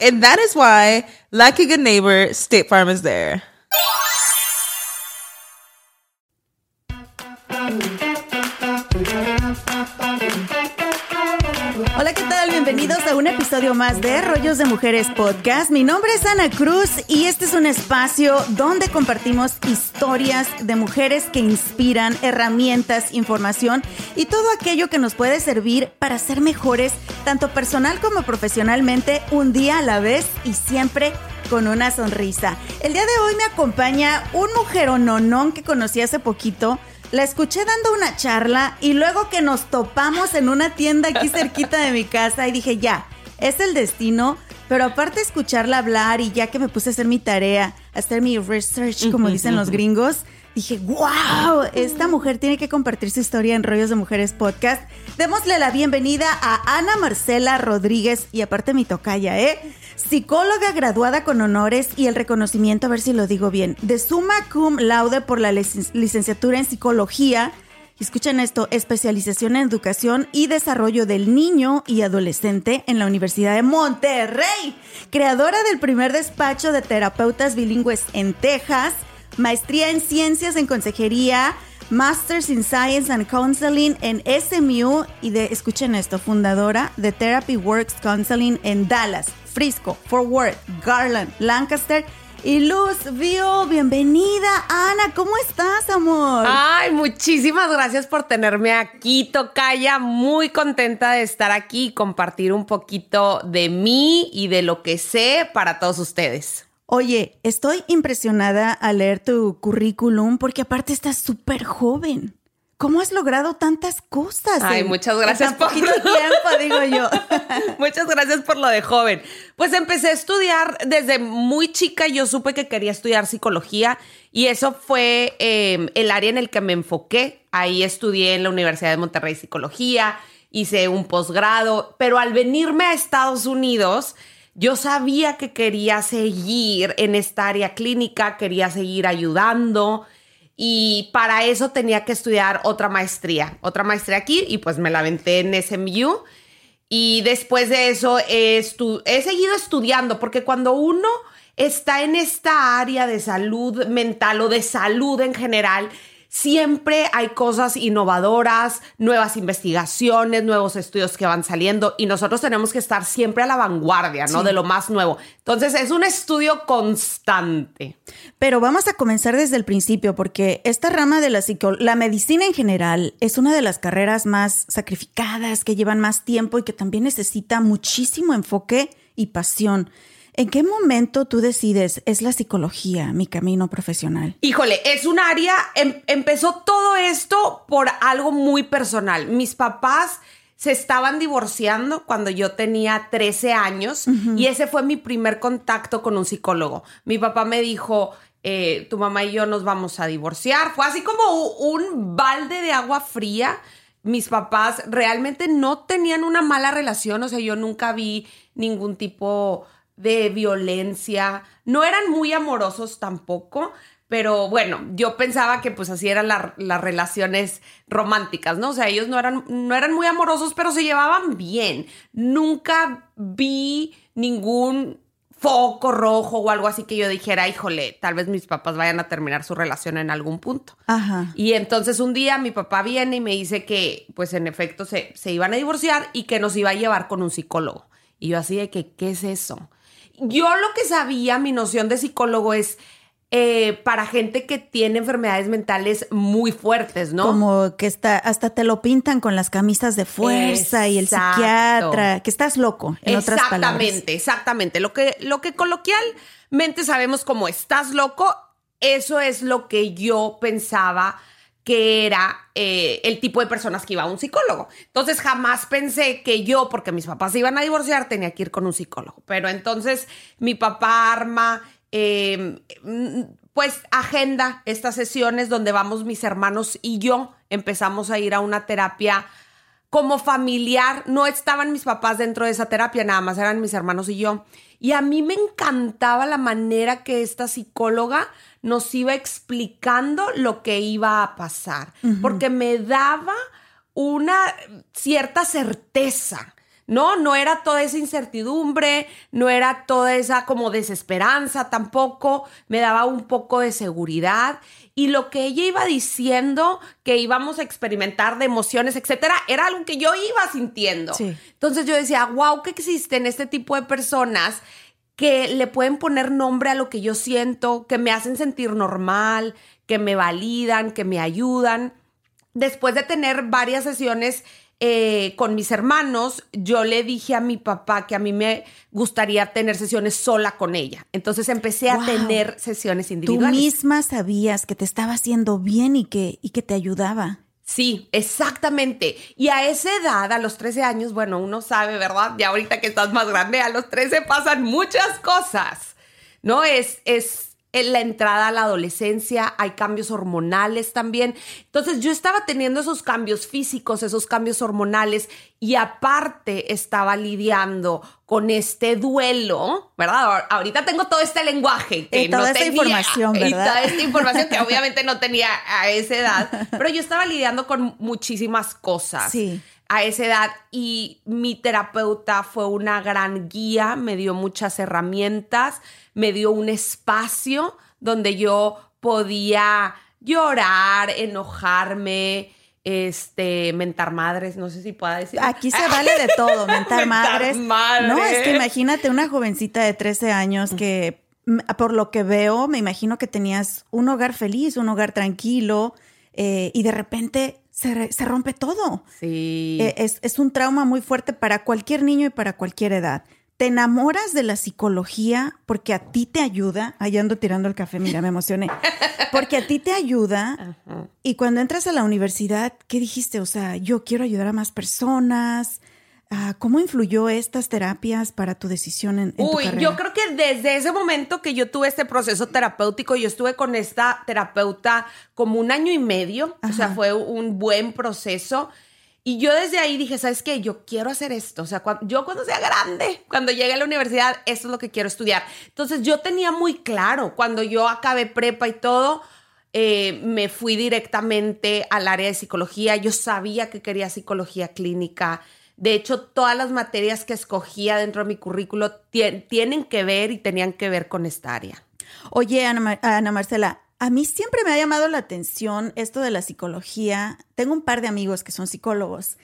And that is why, like a good neighbor, State Farm is there. Bienvenidos a un episodio más de Rollos de Mujeres Podcast. Mi nombre es Ana Cruz y este es un espacio donde compartimos historias de mujeres que inspiran, herramientas, información y todo aquello que nos puede servir para ser mejores, tanto personal como profesionalmente, un día a la vez y siempre con una sonrisa. El día de hoy me acompaña un mujerononón que conocí hace poquito la escuché dando una charla y luego que nos topamos en una tienda aquí cerquita de mi casa y dije, ya, es el destino. Pero aparte escucharla hablar y ya que me puse a hacer mi tarea, a hacer mi research, como dicen los gringos, dije, wow, esta mujer tiene que compartir su historia en Rollos de Mujeres Podcast. Démosle la bienvenida a Ana Marcela Rodríguez y aparte mi tocaya, ¿eh? psicóloga graduada con honores y el reconocimiento, a ver si lo digo bien, de summa cum laude por la licenciatura en psicología. Escuchen esto, especialización en educación y desarrollo del niño y adolescente en la Universidad de Monterrey, creadora del primer despacho de terapeutas bilingües en Texas, maestría en ciencias en consejería, Masters in Science and Counseling en SMU y de, escuchen esto, fundadora de Therapy Works Counseling en Dallas, Frisco, Fort Worth, Garland, Lancaster y Luz Vio, bienvenida. Ana, ¿cómo estás, amor? Ay, muchísimas gracias por tenerme aquí, Tocaya. Muy contenta de estar aquí y compartir un poquito de mí y de lo que sé para todos ustedes. Oye, estoy impresionada al leer tu currículum porque aparte estás súper joven. ¿Cómo has logrado tantas cosas? Ay, muchas gracias por poquito tiempo, digo yo. muchas gracias por lo de joven. Pues empecé a estudiar desde muy chica. Yo supe que quería estudiar psicología y eso fue em, el área en el que me enfoqué. Ahí estudié en la Universidad de Monterrey psicología, hice un posgrado, pero al venirme a Estados Unidos yo sabía que quería seguir en esta área clínica, quería seguir ayudando y para eso tenía que estudiar otra maestría, otra maestría aquí y pues me la aventé en SMU. Y después de eso he, he seguido estudiando porque cuando uno está en esta área de salud mental o de salud en general, siempre hay cosas innovadoras, nuevas investigaciones, nuevos estudios que van saliendo y nosotros tenemos que estar siempre a la vanguardia, ¿no? De lo más nuevo. Entonces es un estudio constante. Pero vamos a comenzar desde el principio porque esta rama de la la medicina en general es una de las carreras más sacrificadas, que llevan más tiempo y que también necesita muchísimo enfoque y pasión. ¿En qué momento tú decides es la psicología mi camino profesional? Híjole, es un área, em, empezó todo esto por algo muy personal. Mis papás se estaban divorciando cuando yo tenía 13 años y ese fue mi primer contacto con un psicólogo. Mi papá me dijo, eh, tu mamá y yo nos vamos a divorciar. Fue así como un balde de agua fría. Mis papás realmente no tenían una mala relación, o sea, yo nunca vi ningún tipo de violencia. No eran muy amorosos tampoco, pero bueno, yo pensaba que pues así eran las relaciones románticas, ¿no? O sea, ellos no eran, no eran muy amorosos, pero se llevaban bien. Nunca vi ningún foco rojo o algo así que yo dijera, híjole, tal vez mis papás vayan a terminar su relación en algún punto. Ajá. Y entonces un día mi papá viene y me dice que, pues en efecto, se, se iban a divorciar y que nos iba a llevar con un psicólogo. Y yo así de que, ¿qué es eso? Yo lo que sabía, mi noción de psicólogo es eh, para gente que tiene enfermedades mentales muy fuertes, ¿no? Como que está, hasta te lo pintan con las camisas de fuerza y el psiquiatra, que estás loco, en otras palabras. Exactamente, exactamente. Lo que, lo que coloquialmente sabemos como estás loco, eso es lo que yo pensaba que era eh, el tipo de personas que iba a un psicólogo. Entonces jamás pensé que yo, porque mis papás se iban a divorciar, tenía que ir con un psicólogo. Pero entonces mi papá arma Em, pues agenda estas sesiones donde vamos mis hermanos y yo. Empezamos a ir a una terapia como familiar. No estaban mis papás dentro de esa terapia, nada más eran mis hermanos y yo. Y a mí me encantaba la manera que esta psicóloga nos iba explicando lo que iba a pasar, porque me daba una cierta certeza no, no era toda esa incertidumbre, no era toda esa como desesperanza tampoco, me daba un poco de seguridad y lo que ella iba diciendo que íbamos a experimentar de emociones, etcétera, era algo que yo iba sintiendo. Entonces yo decía, wow, que existen este tipo de personas que le pueden poner nombre a lo que yo siento, que me hacen sentir normal, que me validan, que me ayudan. Después de tener varias sesiones eh, con mis hermanos, yo le dije a mi papá que a mí me gustaría tener sesiones sola con ella. Entonces empecé a tener sesiones individuales. Tú misma sabías que te estaba haciendo bien y que, y que te ayudaba. Sí, exactamente. Y a esa edad, a los 13 años, bueno, uno sabe, ¿verdad? Ya ahorita que estás más grande, a los 13 pasan muchas cosas. ¿No? Es, es en la entrada a la adolescencia, hay cambios hormonales también. Entonces yo estaba teniendo esos cambios físicos, esos cambios hormonales y aparte estaba lidiando con este duelo, ¿verdad? Ahorita tengo todo este lenguaje que y toda esta información, ¿verdad? Y toda esta información que obviamente no tenía a esa edad, pero yo estaba lidiando con muchísimas cosas. Sí a esa edad y mi terapeuta fue una gran guía, me dio muchas herramientas, me dio un espacio donde yo podía llorar, enojarme, este, mentar madres, no sé si pueda decir. Aquí se vale de todo, mentar, madres. No, es que imagínate una jovencita de 13 años que por lo que veo, me imagino que tenías un hogar feliz, un hogar tranquilo, eh, y de repente se, rompe todo. Sí. Eh, es, es, un trauma muy fuerte para cualquier niño y para cualquier edad. Te enamoras de la psicología porque a ti te ayuda. Ahí ando tirando el café, mira, me emocioné. Porque a ti te ayuda. Y cuando entras a la universidad, ¿qué dijiste? O sea, yo quiero ayudar a más personas. Ah, ¿Cómo influyó estas terapias para tu decisión en, Uy, yo creo que desde ese momento que yo tuve este proceso terapéutico, yo estuve con esta terapeuta como un año y medio, o sea, fue un buen proceso. Y yo desde ahí dije, ¿sabes qué? Yo quiero hacer esto. O sea, yo cuando sea grande, cuando llegue a la universidad, esto es lo que quiero estudiar. Entonces yo tenía muy claro, cuando yo acabé prepa y todo, eh, me fui directamente al área de psicología. Yo sabía que quería psicología clínica. De hecho, todas las materias que escogía dentro de mi currículo tienen que ver y tenían que ver con esta área. Oye, Ana, Marcela, a mí siempre me ha llamado la atención esto de la psicología. Tengo un par de amigos que son psicólogos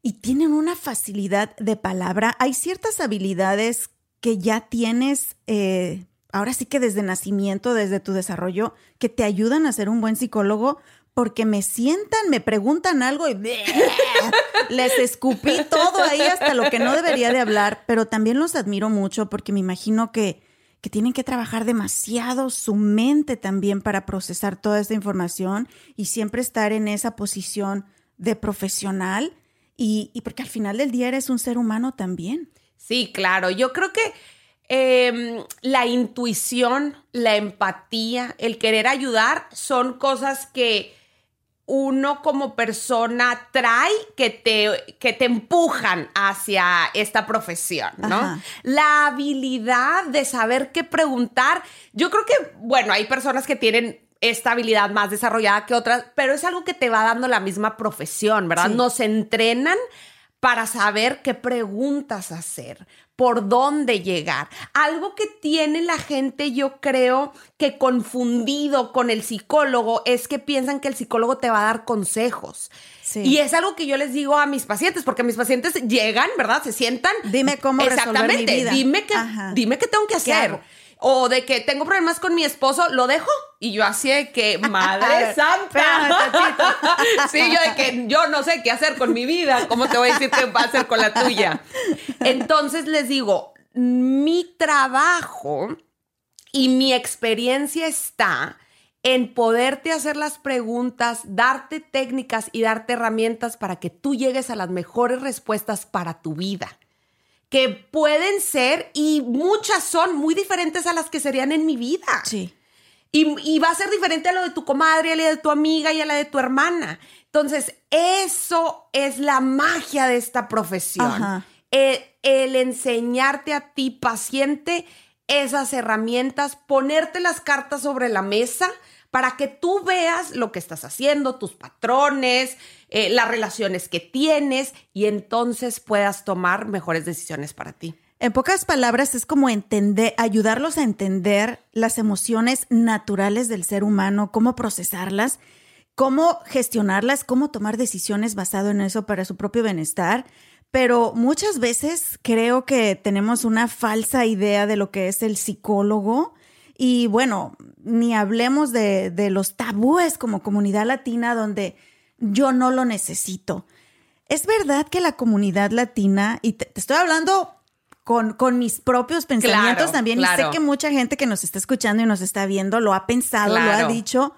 y tienen una facilidad de palabra. Hay ciertas habilidades que ya tienes, eh, ahora sí que desde nacimiento, desde tu desarrollo, que te ayudan a ser un buen psicólogo, porque me sientan, me preguntan algo y les escupí todo ahí hasta lo que no debería de hablar, pero también los admiro mucho porque me imagino que, que tienen que trabajar demasiado su mente también para procesar toda esta información y siempre estar en esa posición de profesional y, y porque al final del día eres un ser humano también. Sí, claro, yo creo que Em, la intuición, la empatía, el querer ayudar son cosas que uno como persona trae que te, que te empujan hacia esta profesión, ¿no? La habilidad de saber qué preguntar. Yo creo que, bueno, hay personas que tienen esta habilidad más desarrollada que otras, pero es algo que te va dando la misma profesión, ¿verdad? Sí. Nos entrenan para saber qué preguntas hacer, por dónde llegar. Algo que tiene la gente, yo creo que confundido con el psicólogo es que piensan que el psicólogo te va a dar consejos. Sí. Y es algo que yo les digo a mis pacientes, porque mis pacientes llegan, ¿verdad? Se sientan. Dime cómo resolver mi Exactamente. vida. Dime qué, dime qué tengo que ¿Qué hacer. O de que tengo problemas con mi esposo, lo dejo. Y yo así de que, madre santa. sí, yo de que yo no sé qué hacer con mi vida. ¿Cómo te voy a decir qué va a hacer con la tuya? Entonces les digo, mi trabajo y mi experiencia está en poderte hacer las preguntas, darte técnicas y darte herramientas para que tú llegues a las mejores respuestas para tu vida que pueden ser y muchas son muy diferentes a las que serían en mi vida. Sí. Y, y va a ser diferente a lo de tu comadre, a la de tu amiga y a la de tu hermana. Entonces, eso es la magia de esta profesión. Ajá. El, el enseñarte a ti, paciente, esas herramientas, ponerte las cartas sobre la mesa para que tú veas lo que estás haciendo, tus patrones, eh, las relaciones que tienes y entonces puedas tomar mejores decisiones para ti. En pocas palabras, es como entender, ayudarlos a entender las emociones naturales del ser humano, cómo procesarlas, cómo gestionarlas, cómo tomar decisiones basado en eso para su propio bienestar. Pero muchas veces creo que tenemos una falsa idea de lo que es el psicólogo. Y bueno, ni hablemos de, de los tabúes como comunidad latina donde yo no lo necesito. Es verdad que la comunidad latina, y te, te estoy hablando con, con mis propios pensamientos Claro, también, y sé que mucha gente que nos está escuchando y nos está viendo lo ha pensado, lo ha dicho.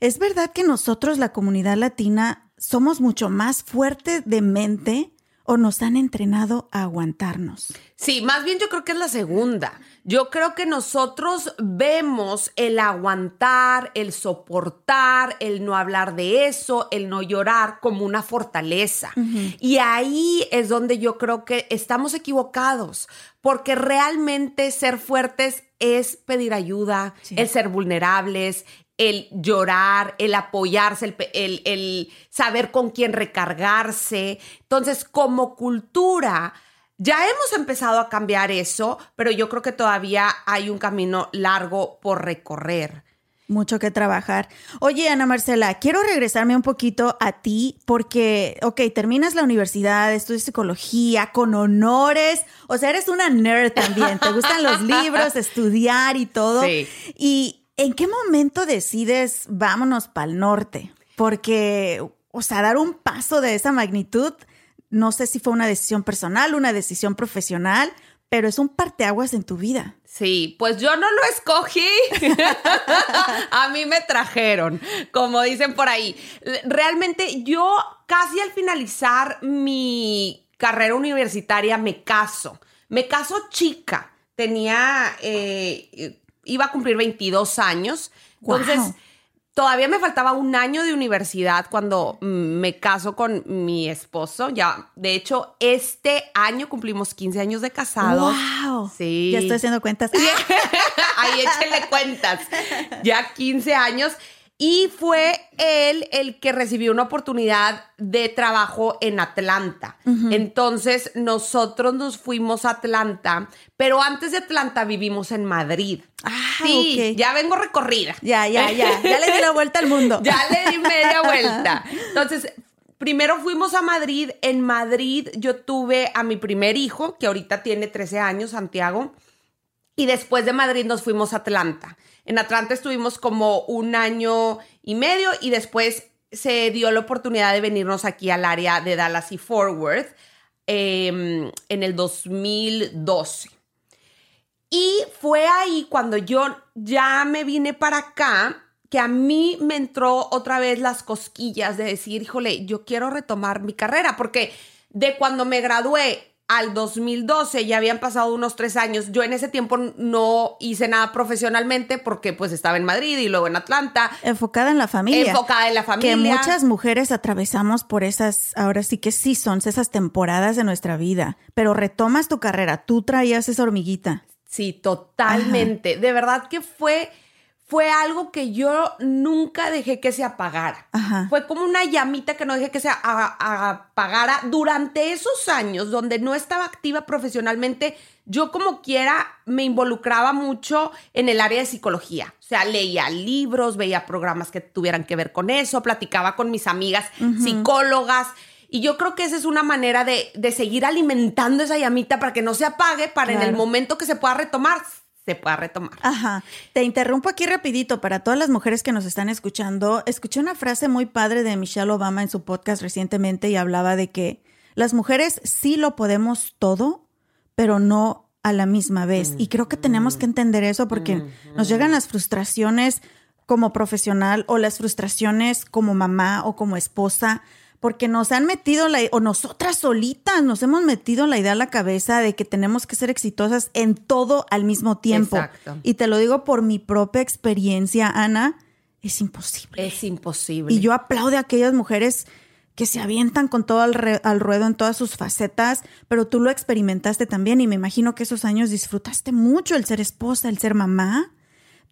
Es verdad que nosotros, la comunidad latina, somos mucho más fuertes de mente o nos han entrenado a aguantarnos. Sí, más bien yo creo que es la segunda. Yo creo que nosotros vemos el aguantar, el soportar, el no hablar de eso, el no llorar como una fortaleza. Y ahí es donde yo creo que estamos equivocados, porque realmente ser fuertes es pedir ayuda, Sí. el ser vulnerables, el llorar, el apoyarse, el, el saber con quién recargarse. Entonces, como cultura, ya hemos empezado a cambiar eso, pero yo creo que todavía hay un camino largo por recorrer. Mucho que trabajar. Oye, Ana Marcela, quiero regresarme un poquito a ti porque, ok, terminas la universidad, estudias psicología con honores, o sea, eres una nerd también, te gustan los libros, estudiar y todo. Sí. ¿Y en qué momento decides vámonos para el norte? Porque, o sea, dar un paso de esa magnitud, no sé si fue una decisión personal, una decisión profesional, pero es un parteaguas en tu vida. Sí, pues yo no lo escogí. a mí me trajeron, como dicen por ahí. Realmente yo casi al finalizar mi carrera universitaria me caso. Me caso chica. Tenía, eh, iba a cumplir 22 años. Entonces, Wow. Todavía me faltaba un año de universidad cuando me caso con mi esposo. Ya, de hecho, este año cumplimos 15 años de casados. ¡Wow! Sí. Ya estoy haciendo cuentas. Ahí échenle cuentas. Ya 15 años. Y fue él el que recibió una oportunidad de trabajo en Atlanta. Entonces nosotros nos fuimos a Atlanta, pero antes de Atlanta vivimos en Madrid. Ah, sí, ya vengo recorrida. Ya, ya, ya. Ya le di la vuelta al mundo. Ya le di media vuelta. Entonces, primero fuimos a Madrid. En Madrid yo tuve a mi primer hijo, que ahorita tiene 13 años, Santiago. Y después de Madrid nos fuimos a Atlanta. En Atlanta estuvimos como un año y medio y después se dio la oportunidad de venirnos aquí al área de Dallas y Fort Worth eh, en el 2012. Y fue ahí cuando yo ya me vine para acá que a mí me entró otra vez las cosquillas de decir, híjole, yo quiero retomar mi carrera, porque de cuando me gradué al 2012 ya habían pasado unos tres años. Yo en ese tiempo no hice nada profesionalmente porque pues estaba en Madrid y luego en Atlanta. Enfocada en la familia. Enfocada en la familia. Que muchas mujeres atravesamos por esas, ahora sí que sí son esas temporadas de nuestra vida. Pero retomas tu carrera. Tú traías esa hormiguita. Sí, totalmente. De verdad que fue, fue algo que yo nunca dejé que se apagara. Ajá. Fue como una llamita que no dejé que se apagara durante esos años donde no estaba activa profesionalmente. Yo como quiera me involucraba mucho en el área de psicología. O sea, leía libros, veía programas que tuvieran que ver con eso, platicaba con mis amigas psicólogas. Y yo creo que esa es una manera de, de seguir alimentando esa llamita para que no se apague, para en el momento que se pueda retomar, se pueda retomar. Ajá. Te interrumpo aquí rapidito para todas las mujeres que nos están escuchando. Escuché una frase muy padre de Michelle Obama en su podcast recientemente y hablaba de que las mujeres sí lo podemos todo, pero no a la misma vez. Y creo que tenemos que entender eso porque nos llegan las frustraciones como profesional o las frustraciones como mamá o como esposa, porque nos han metido la, o nosotras solitas nos hemos metido la idea a la cabeza de que tenemos que ser exitosas en todo al mismo tiempo. Exacto. Y te lo digo por mi propia experiencia, Ana, es imposible. Es imposible. Y yo aplaudo a aquellas mujeres que se avientan con todo al, re- al ruedo en todas sus facetas, pero tú lo experimentaste también y me imagino que esos años disfrutaste mucho el ser esposa, el ser mamá,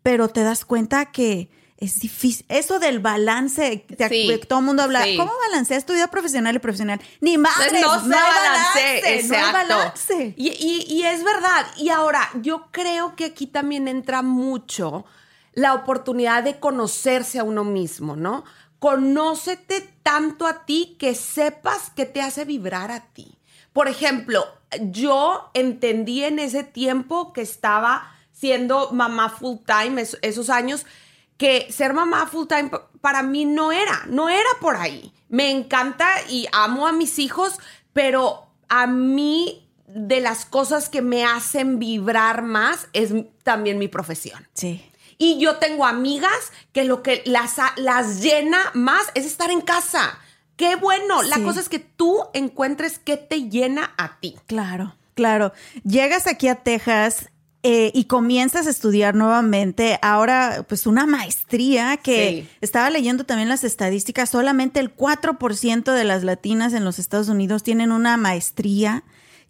pero te das cuenta que es difícil. Eso del balance, te- Sí, que todo el mundo habla, sí. ¿cómo balanceas tu vida profesional y profesional? Ni madres, no se no hay balance, balance, no balance. Y, y- y es verdad. Y ahora, yo creo que aquí también entra mucho la oportunidad de conocerse a uno mismo, ¿no? Conócete tanto a ti que sepas qué te hace vibrar a ti. Por ejemplo, yo entendí en ese tiempo que estaba siendo mamá full time, es- esos años, que ser mamá full time pa- para mí no era, no era por ahí. Me encanta y amo a mis hijos, pero a mí de las cosas que me hacen vibrar más es también mi profesión. Sí. Y yo tengo amigas que lo que las, las llena más es estar en casa. Qué bueno. La Sí. cosa es que tú encuentres qué te llena a ti. Claro, claro. Llegas aquí a Texas eh, y comienzas a estudiar nuevamente. Ahora, pues una maestría que Sí. estaba leyendo también las estadísticas. Solamente el 4% de las latinas en los Estados Unidos tienen una maestría.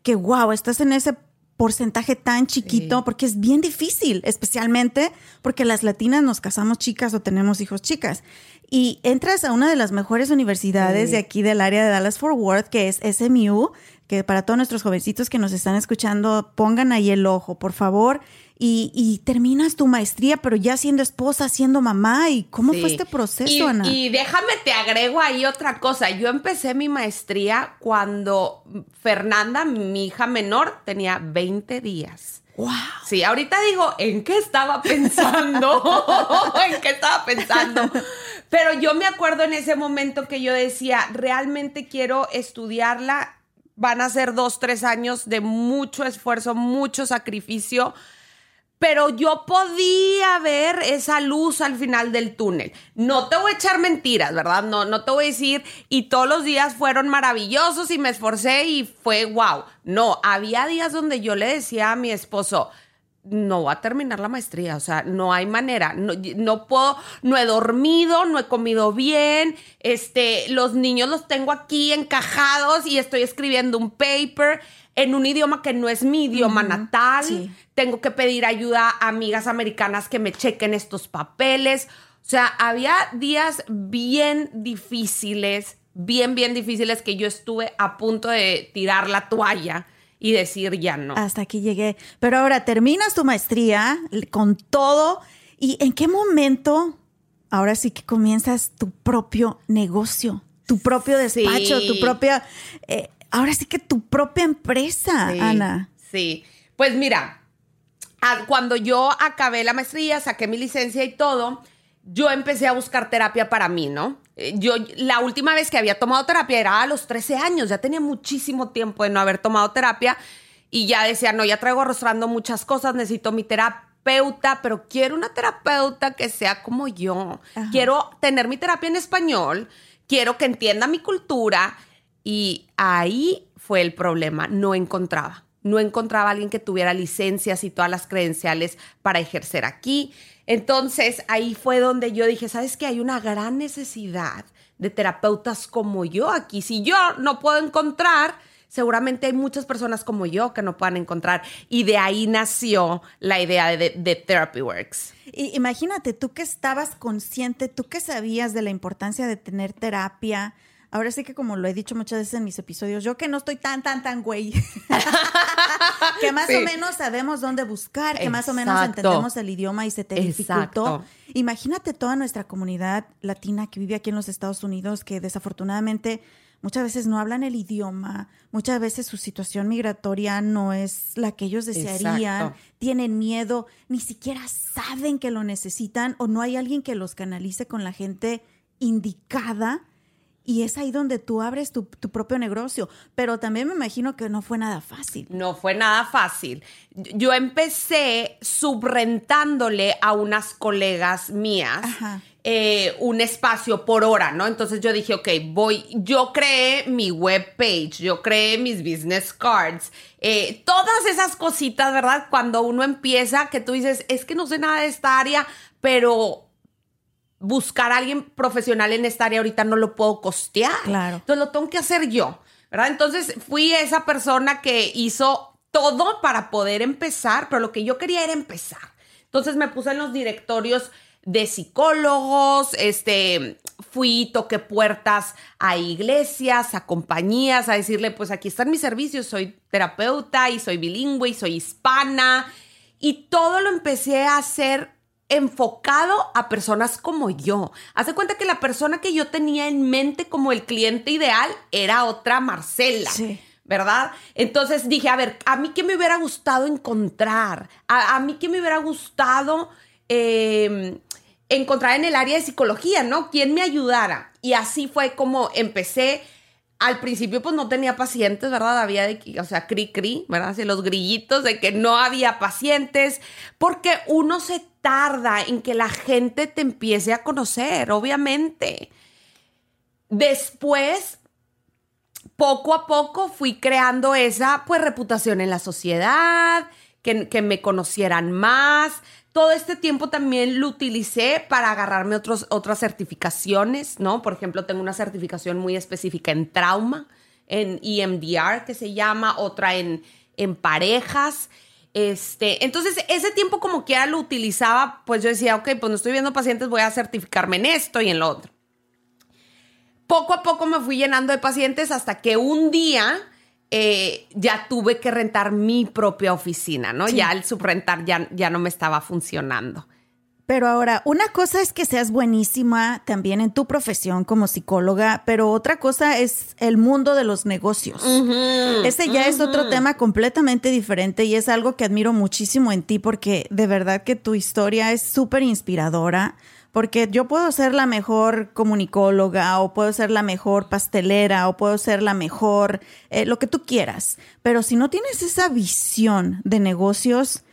Que wow, estás en ese porcentaje tan chiquito porque es bien difícil, especialmente porque las latinas nos casamos chicas o tenemos hijos chicas. Y entras a una de las mejores universidades de aquí del área de Dallas Fort Worth, que es SMU, que para todos nuestros jovencitos que nos están escuchando, pongan ahí el ojo, por favor. Y, y terminas tu maestría, pero ya siendo esposa, siendo mamá. ¿Y cómo Sí. fue este proceso, y, Ana? Y déjame te agrego ahí otra cosa. Yo empecé mi maestría cuando Fernanda, mi hija menor, tenía 20 días. ¡Wow! Sí, ahorita digo, ¿en qué estaba pensando? ¿En qué estaba pensando? Pero yo me acuerdo en ese momento que yo decía, realmente quiero estudiarla. Van a ser dos, tres años de mucho esfuerzo, mucho sacrificio. Pero yo podía ver esa luz al final del túnel. No te voy a echar mentiras, ¿verdad? No, no te voy a decir, y todos los días fueron maravillosos y me esforcé y fue wow. No, había días donde yo le decía a mi esposo, no voy a terminar la maestría, o sea, no hay manera, no, no puedo, no he dormido, no he comido bien, este, los niños los tengo aquí encajados y estoy escribiendo un paper en un idioma que no es mi idioma natal, sí. tengo que pedir ayuda a amigas americanas que me chequen estos papeles, o sea, había días bien difíciles, bien, bien difíciles que yo estuve a punto de tirar la toalla y decir ya no. Hasta aquí llegué. Pero ahora terminas tu maestría con todo. ¿Y en qué momento ahora sí que comienzas tu propio negocio? Tu propio despacho, Sí. tu propia. eh, ahora sí que tu propia empresa, Sí, Ana. Sí. Pues mira, cuando yo acabé la maestría, saqué mi licencia y todo, yo empecé a buscar terapia para mí, ¿no? Eh, Yo la última vez que había tomado terapia era a los 13 años, ya tenía muchísimo tiempo de no haber tomado terapia y ya decía, no, ya traigo arrastrando muchas cosas, necesito mi terapeuta, pero quiero una terapeuta que sea como yo. Ajá. Quiero tener mi terapia en español, quiero que entienda mi cultura y ahí fue el problema, no encontraba. No encontraba a alguien que tuviera licencias y todas las credenciales para ejercer aquí. Entonces ahí fue donde yo dije, ¿sabes qué? Hay una gran necesidad de terapeutas como yo aquí. Si yo no puedo encontrar, seguramente hay muchas personas como yo que no puedan encontrar. Y de ahí nació la idea de, de Therapy Works. Imagínate, tú que estabas consciente, tú que sabías de la importancia de tener terapia, Ahora sí que como lo he dicho muchas veces en mis episodios, yo que no estoy tan, tan, tan güey, que más o menos sabemos dónde buscar, que más o menos entendemos el idioma y se te dificultó. Imagínate toda nuestra comunidad latina que vive aquí en los Estados Unidos, que desafortunadamente muchas veces no hablan el idioma, muchas veces su situación migratoria no es la que ellos desearían, tienen miedo, ni siquiera saben que lo necesitan o no hay alguien que los canalice con la gente indicada y es ahí donde tú abres tu, propio negocio. Pero también me imagino que no fue nada fácil. No fue nada fácil. Yo empecé subrentándole a unas colegas mías. Eh, un espacio por hora, ¿no? Entonces yo dije, ok, voy, yo creé mi web page, yo creé mis business cards, eh, todas esas cositas, ¿verdad? Cuando uno empieza, que tú dices, es que no sé nada de esta área, pero buscar a alguien profesional en esta área ahorita no lo puedo costear. Claro. Entonces lo tengo que hacer yo, ¿verdad? Entonces fui esa persona que hizo todo para poder empezar, pero lo que yo quería era empezar. Entonces me puse en los directorios de psicólogos, este, fui, toqué puertas a iglesias, a compañías, a decirle, pues aquí están mis servicios, soy terapeuta y soy bilingüe y soy hispana. Y todo lo empecé a hacer enfocado a personas como yo. Hace cuenta que la persona que yo tenía en mente como el cliente ideal era otra Marcela. ¿Verdad? Entonces dije, a ver, a mí qué me hubiera gustado encontrar, a, mí qué me hubiera gustado em, encontrar en el área de psicología, ¿no? ¿Quién me ayudara? Y así fue como empecé al principio pues no tenía pacientes, ¿verdad? Había de que, o sea, cri cri, ¿verdad? Así los grillitos de que no había pacientes, porque uno se tarda en que la gente te empiece a conocer, obviamente. Después, poco a poco fui creando esa pues reputación en la sociedad, que, que me conocieran más, todo este tiempo también lo utilicé para agarrarme otros, otras certificaciones, ¿no? Por ejemplo, tengo una certificación muy específica en trauma, en EMDR, que se llama, otra en, en parejas. Este, entonces, ese tiempo como que ya lo utilizaba, pues yo decía, ok, pues no estoy viendo pacientes, voy a certificarme en esto y en lo otro. Poco a poco me fui llenando de pacientes hasta que un día eh, ya tuve que rentar mi propia oficina, ¿no? Ya el subrentar ya, ya no me estaba funcionando. Pero ahora, una cosa es que seas buenísima también en tu profesión como psicóloga, pero otra cosa es el mundo de los negocios. Ese ya es otro tema completamente diferente y es algo que admiro muchísimo en ti porque de verdad que tu historia es súper inspiradora porque yo puedo ser la mejor comunicóloga o puedo ser la mejor pastelera o puedo ser la mejor, eh, lo que tú quieras, pero si no tienes esa visión de negocios,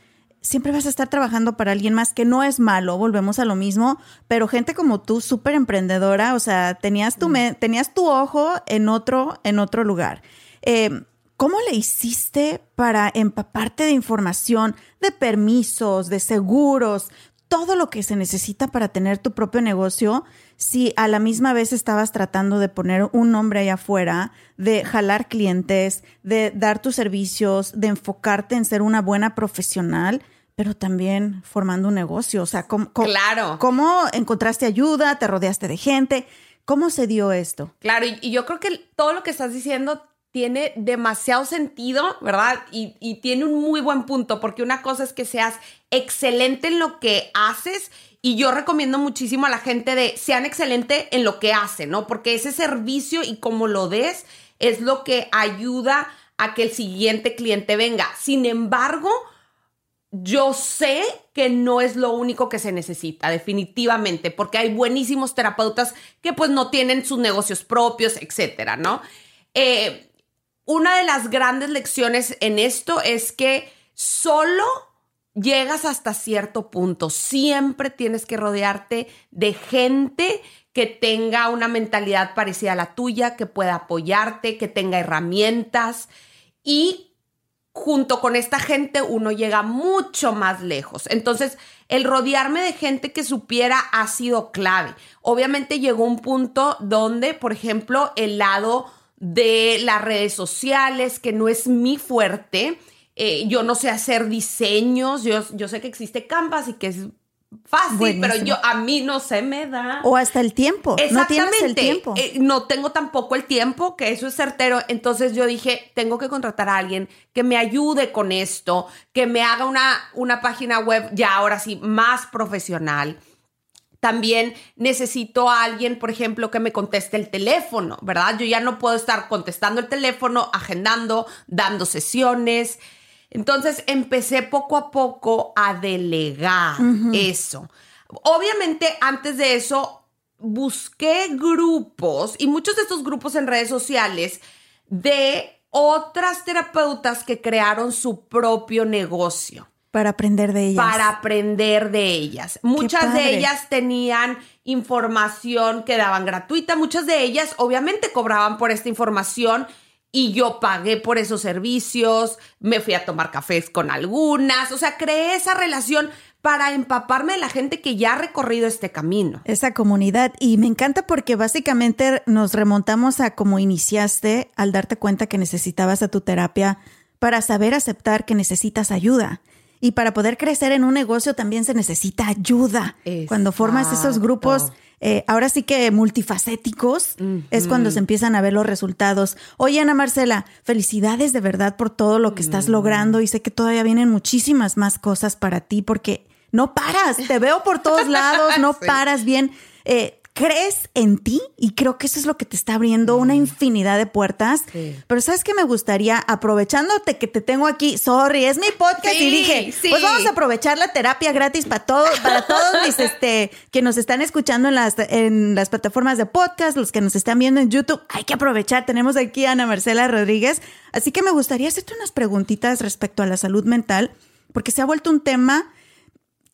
siempre vas a estar trabajando para alguien más, que no es malo, volvemos a lo mismo, pero gente como tú, súper emprendedora, o sea, tenías tu, mm. tenías tu ojo en otro, en otro lugar. Eh, ¿Cómo le hiciste para empaparte de información, de permisos, de seguros? todo lo que se necesita para tener tu propio negocio si a la misma vez estabas tratando de poner un nombre allá afuera, de jalar clientes, de dar tus servicios, de enfocarte en ser una buena profesional, pero también formando un negocio. O sea, ¿cómo, claro. ¿cómo encontraste ayuda? ¿Te rodeaste de gente? ¿Cómo se dio esto? Claro, y, y yo creo que todo lo que estás diciendo tiene demasiado sentido, ¿verdad? Y, tiene un muy buen punto, porque una cosa es que seas excelente en lo que haces y yo recomiendo muchísimo a la gente de sean excelente en lo que hacen, ¿no? Porque ese servicio y como lo des es lo que ayuda a que el siguiente cliente venga. Sin embargo, yo sé que no es lo único que se necesita, definitivamente, porque hay buenísimos terapeutas que pues no tienen sus negocios propios, etcétera, ¿no? Eh, una de las grandes lecciones en esto es que solo llegas hasta cierto punto. Siempre tienes que rodearte de gente que tenga una mentalidad parecida a la tuya, que pueda apoyarte, que tenga herramientas y junto con esta gente uno llega mucho más lejos. Entonces, el rodearme de gente que supiera ha sido clave. Obviamente llegó un punto donde, por ejemplo, el lado de las redes sociales, que no es mi fuerte. Eh, yo no sé hacer diseños, yo, yo sé que existe Canvas y que es fácil, pero yo a mí no se me da. O hasta el tiempo. No tienes el tiempo. Eh, no tengo tampoco el tiempo, que eso es certero. Entonces yo dije, tengo que contratar a alguien que me ayude con esto, que me haga una, una página web ya ahora sí más profesional. También necesito a alguien, por ejemplo, que me conteste el teléfono, ¿verdad? Yo ya no puedo estar contestando el teléfono, agendando, dando sesiones. Entonces empecé poco a poco a delegar eso. Obviamente antes de eso busqué grupos y muchos de estos grupos en redes sociales de otras terapeutas que crearon su propio negocio. Para aprender de ellas. Para aprender de ellas. Muchas de ellas tenían información que daban gratuita, muchas de ellas obviamente cobraban por esta información y yo pagué por esos servicios, me fui a tomar cafés con algunas, o sea, creé esa relación para empaparme de la gente que ya ha recorrido este camino. Esa comunidad. Y me encanta porque básicamente nos remontamos a cómo iniciaste al darte cuenta que necesitabas a tu terapia para saber aceptar que necesitas ayuda. Y para poder crecer en un negocio también se necesita ayuda. Cuando formas esos grupos eh, ahora sí que multifacéticos, es cuando se empiezan a ver los resultados. Oye, Ana Marcela, felicidades de verdad por todo lo que estás logrando y sé que todavía vienen muchísimas más cosas para ti porque no paras, te veo por todos lados, no paras bien. Eh, crees en ti y creo que eso es lo que te está abriendo una infinidad de puertas. Pero sabes que me gustaría, aprovechándote que te tengo aquí, sorry, es mi podcast y dije, pues vamos a aprovechar la terapia gratis para todos, para todos mis este que nos están escuchando en las en las plataformas de podcast, los que nos están viendo en YouTube, hay que aprovechar. Tenemos aquí a Ana Marcela Rodríguez, así que me gustaría hacerte unas preguntitas respecto a la salud mental, porque se ha vuelto un tema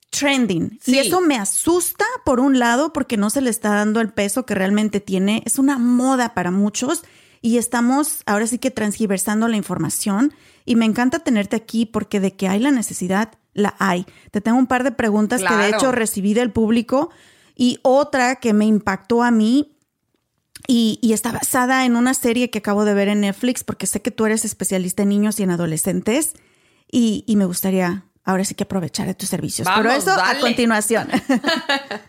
trending. Y eso me asusta por un lado porque no se le está dando el peso que realmente tiene. Es una moda para muchos y estamos ahora sí que transgiversando la información. Y me encanta tenerte aquí porque de que hay la necesidad, la hay. Te tengo un par de preguntas que de hecho recibí del público y otra que me impactó a mí y, está basada en una serie que acabo de ver en Netflix porque sé que tú eres especialista en niños y en adolescentes y, y me gustaría ahora sí que aprovechar de tus servicios. Pero eso a continuación.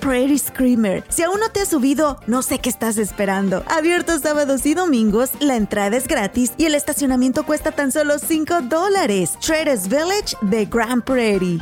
Prairie Screamer. Si aún no te has subido, no sé qué estás esperando. Abierto sábados y domingos, la entrada es gratis y el estacionamiento cuesta tan solo 5 dólares. Traders Village de Grand Prairie.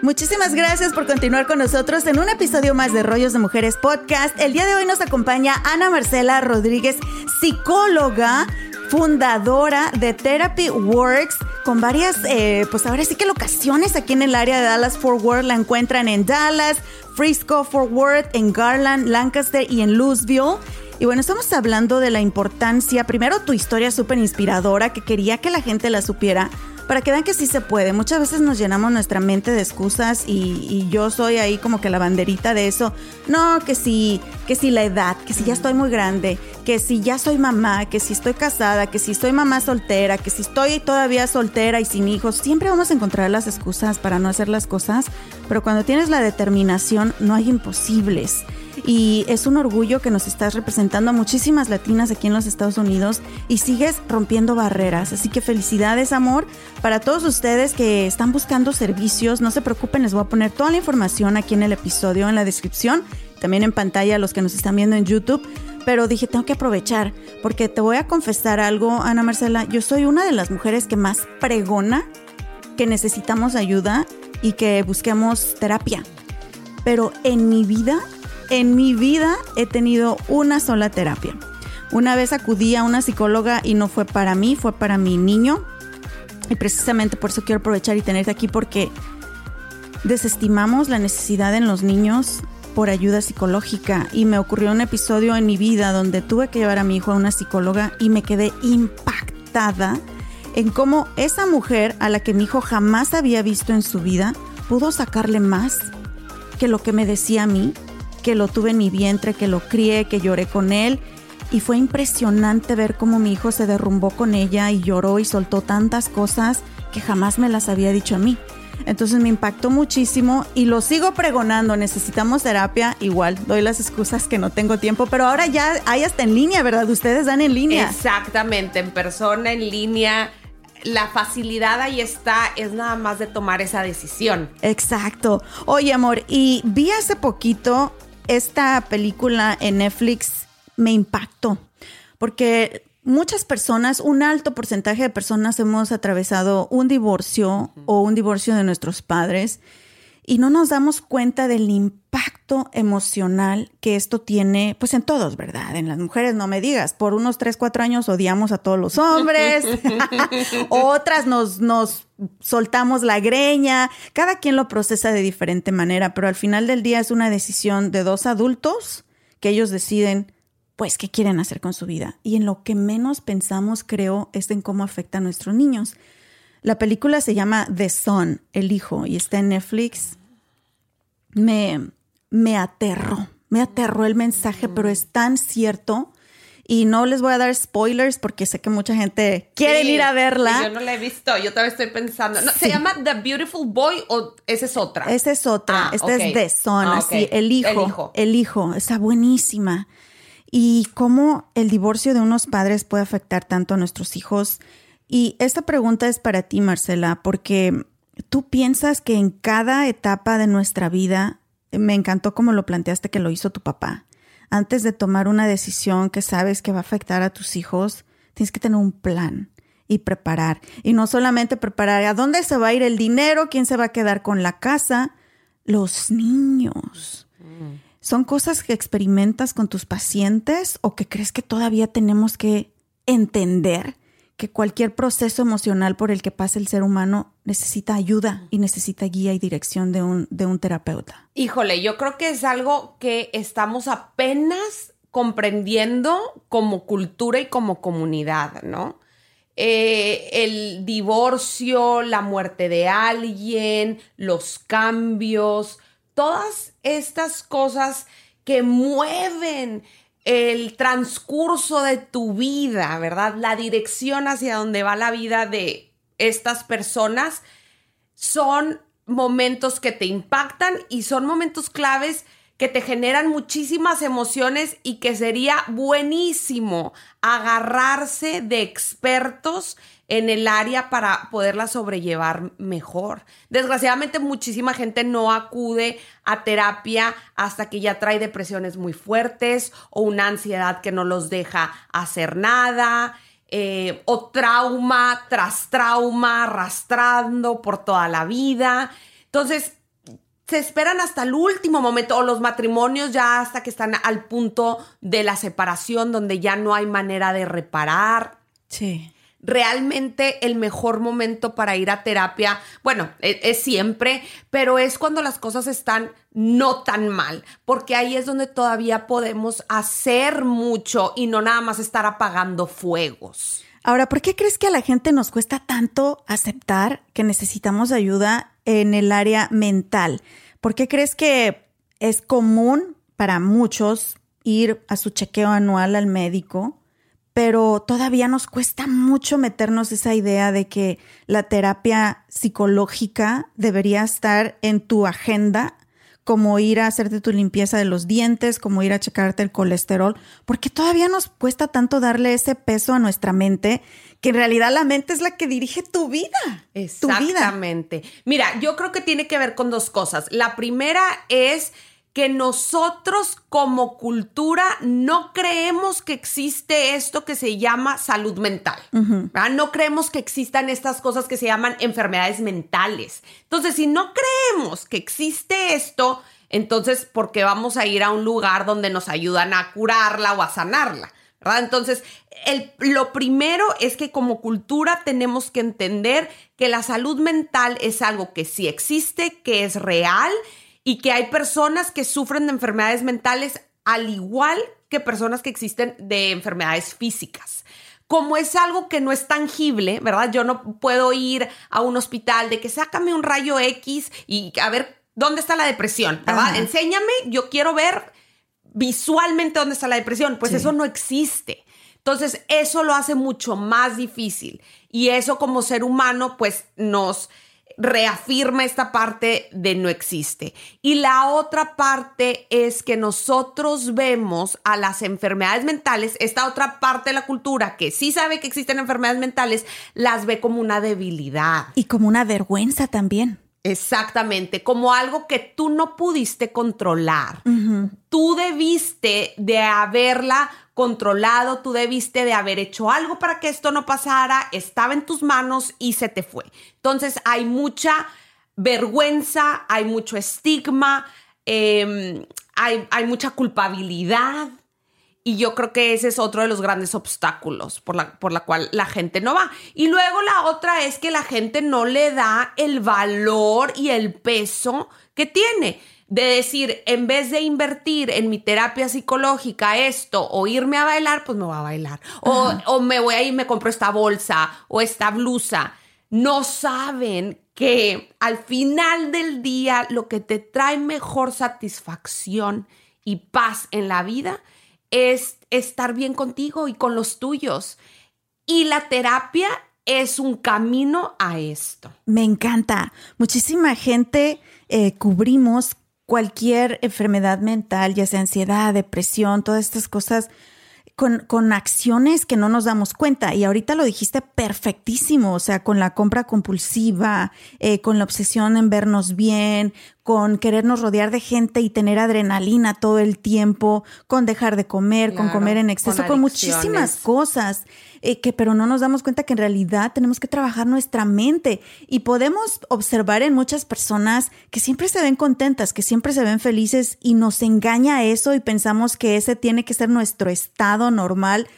Muchísimas gracias por continuar con nosotros en un episodio más de Rollos de Mujeres Podcast. El día de hoy nos acompaña Ana Marcela Rodríguez, psicóloga fundadora de Therapy Works, con varias, eh, pues ahora sí que locaciones aquí en el área de Dallas Fort Worth. La encuentran en Dallas, Frisco, Fort Worth, en Garland, Lancaster y en Louisville. Y bueno, estamos hablando de la importancia, primero tu historia súper inspiradora, que quería que la gente la supiera, para que vean que sí se puede. Muchas veces nos llenamos nuestra mente de excusas y, yo soy ahí como que la banderita de eso. No, que sí, que si la edad, que si ya estoy muy grande, que si ya soy mamá, que si estoy casada, que si estoy mamá soltera, que si estoy todavía soltera y sin hijos. Siempre vamos a encontrar las excusas para no hacer las cosas, pero cuando tienes la determinación no hay imposibles. Y es un orgullo que nos estás representando a muchísimas latinas aquí en los Estados Unidos y sigues rompiendo barreras. Así que felicidades, amor, para todos ustedes que están buscando servicios. No se preocupen, les voy a poner toda la información aquí en el episodio, en la descripción, también en pantalla los que nos están viendo en YouTube. Pero dije, tengo que aprovechar, porque te voy a confesar algo, Ana Marcela. Yo soy una de las mujeres que más pregona que necesitamos ayuda y que busquemos terapia. Pero en mi vida en mi vida he tenido una sola terapia. Una vez acudí a una psicóloga y no fue para mí, fue para mi niño. Y precisamente por eso quiero aprovechar y tenerte aquí porque desestimamos la necesidad en los niños por ayuda psicológica y me ocurrió un episodio en mi vida donde tuve que llevar a mi hijo a una psicóloga y me quedé impactada en cómo esa mujer a la que mi hijo jamás había visto en su vida pudo sacarle más que lo que me decía a mí que lo tuve en mi vientre, que lo crié, que lloré con él. Y fue impresionante ver cómo mi hijo se derrumbó con ella y lloró y soltó tantas cosas que jamás me las había dicho a mí. Entonces me impactó muchísimo y lo sigo pregonando. Necesitamos terapia. Igual doy las excusas que no tengo tiempo, pero ahora ya hay hasta en línea, ¿verdad? Ustedes dan en línea. Exactamente, en persona, en línea la facilidad ahí está, es nada más de tomar esa decisión. Exacto. Oye, amor, y vi hace poquito esta película en Netflix me impactó porque muchas personas, un alto porcentaje de personas hemos atravesado un divorcio o un divorcio de nuestros padres y no nos damos cuenta del impacto emocional que esto tiene, pues en todos, ¿verdad? En las mujeres no me digas, por unos 3, 4 años odiamos a todos los hombres, otras nos, nos soltamos la greña, cada quien lo procesa de diferente manera, pero al final del día es una decisión de dos adultos que ellos deciden pues qué quieren hacer con su vida. Y en lo que menos pensamos, creo, es en cómo afecta a nuestros niños. La película se llama The Son, El Hijo, y está en Netflix me, me aterró, me aterró el mensaje, pero es tan cierto. Y no les voy a dar spoilers porque sé que mucha gente quiere ir a verla. yo no la he visto, yo todavía estoy pensando. ¿Se llama The Beautiful Boy o esa es otra? Esa es otra. Ah, Esta es The Son, ah, así, el hijo, el hijo. El hijo, está buenísima. Y cómo el divorcio de unos padres puede afectar tanto a nuestros hijos. Y esta pregunta es para ti, Marcela, porque ¿Tú piensas que en cada etapa de nuestra vida, me encantó como lo planteaste que lo hizo tu papá, antes de tomar una decisión que sabes que va a afectar a tus hijos, tienes que tener un plan y preparar. Y no solamente preparar a dónde se va a ir el dinero, quién se va a quedar con la casa, los niños. ¿Son cosas que experimentas con tus pacientes o que crees que todavía tenemos que entender que cualquier proceso emocional por el que pase el ser humano necesita ayuda y necesita guía y dirección de un, de un terapeuta. Híjole, yo creo que es algo que estamos apenas comprendiendo como cultura y como comunidad, ¿no? Eh, el divorcio, la muerte de alguien, los cambios, todas estas cosas que mueven el transcurso de tu vida, ¿verdad? La dirección hacia donde va la vida de estas personas son momentos que te impactan y son momentos claves que te generan muchísimas emociones y que sería buenísimo agarrarse de expertos en el área para poderla sobrellevar mejor. Desgraciadamente muchísima gente no acude a terapia hasta que ya trae depresiones muy fuertes o una ansiedad que no los deja hacer nada. Eh, o trauma tras trauma arrastrando por toda la vida. Entonces, se esperan hasta el último momento o los matrimonios ya hasta que están al punto de la separación donde ya no hay manera de reparar. Sí realmente el mejor momento para ir a terapia, bueno, e, es, siempre, pero es cuando las cosas están no tan mal, porque ahí es donde todavía podemos hacer mucho y no nada más estar apagando fuegos. Ahora, ¿por qué crees que a la gente nos cuesta tanto aceptar que necesitamos ayuda en el área mental? ¿Por qué crees que es común para muchos ir a su chequeo anual al médico? Pero todavía nos cuesta mucho meternos esa idea de que la terapia psicológica debería estar en tu agenda como ir a hacerte tu limpieza de los dientes, como ir a checarte el colesterol, porque todavía nos cuesta tanto darle ese peso a nuestra mente, que en realidad la mente es la que dirige tu vida. Exactamente. Mira, yo creo que tiene que ver con dos cosas. La primera es que nosotros como cultura no creemos que existe esto que se llama salud mental. No creemos que existan estas cosas que se llaman enfermedades mentales. Entonces, si no creemos que existe esto, entonces, ¿por qué vamos a ir a un lugar donde nos ayudan a curarla o a sanarla? ¿verdad? Entonces, el, lo primero es que como cultura tenemos que entender que la salud mental es algo que sí existe, que es real y que hay personas que sufren de enfermedades mentales al igual que personas que existen de enfermedades físicas. Como es algo que no es tangible, ¿verdad? Yo no puedo ir a un hospital de que sácame un rayo X y a ver dónde está la depresión, ¿verdad? Enséñame, yo quiero ver visualmente dónde está la depresión. Pues eso no existe. Entonces, eso lo hace mucho más difícil. Y eso como ser humano, pues nos reafirma esta parte de no existe. Y la otra parte es que nosotros vemos a las enfermedades mentales, esta otra parte de la cultura que sí sabe que existen enfermedades mentales, las ve como una debilidad. Y como una vergüenza también. Exactamente, como algo que tú no pudiste controlar. Tú debiste de haberla controlado, tú debiste de haber hecho algo para que esto no pasara, estaba en tus manos y se te fue. Entonces hay mucha vergüenza, hay mucho estigma, em, hay, hay mucha culpabilidad. Y yo creo que ese es otro de los grandes obstáculos por la, por la cual la gente no va. Y luego la otra es que la gente no le da el valor y el peso que tiene de decir, en vez de invertir en mi terapia psicológica esto o irme a bailar, pues me voy a bailar. O, me voy a ir, me compro esta bolsa o esta blusa. No saben que al final del día lo que te trae mejor satisfacción y paz en la vida es estar bien contigo y con los tuyos. Y la terapia es un camino a esto. Me encanta. Muchísima gente eh, cubrimos cualquier enfermedad mental, ya sea ansiedad, depresión, todas estas cosas, con, con, acciones que no nos damos cuenta. Y ahorita lo dijiste perfectísimo, o sea, con la compra compulsiva, eh, con la obsesión en vernos bien, con querernos rodear de gente y tener adrenalina todo el tiempo, con dejar de comer, con comer en exceso, con, muchísimas cosas, eh, que pero no nos damos cuenta que en realidad tenemos que trabajar nuestra mente y podemos observar en muchas personas que siempre se ven contentas, que siempre se ven felices y nos engaña eso y pensamos que ese tiene que ser nuestro estado normal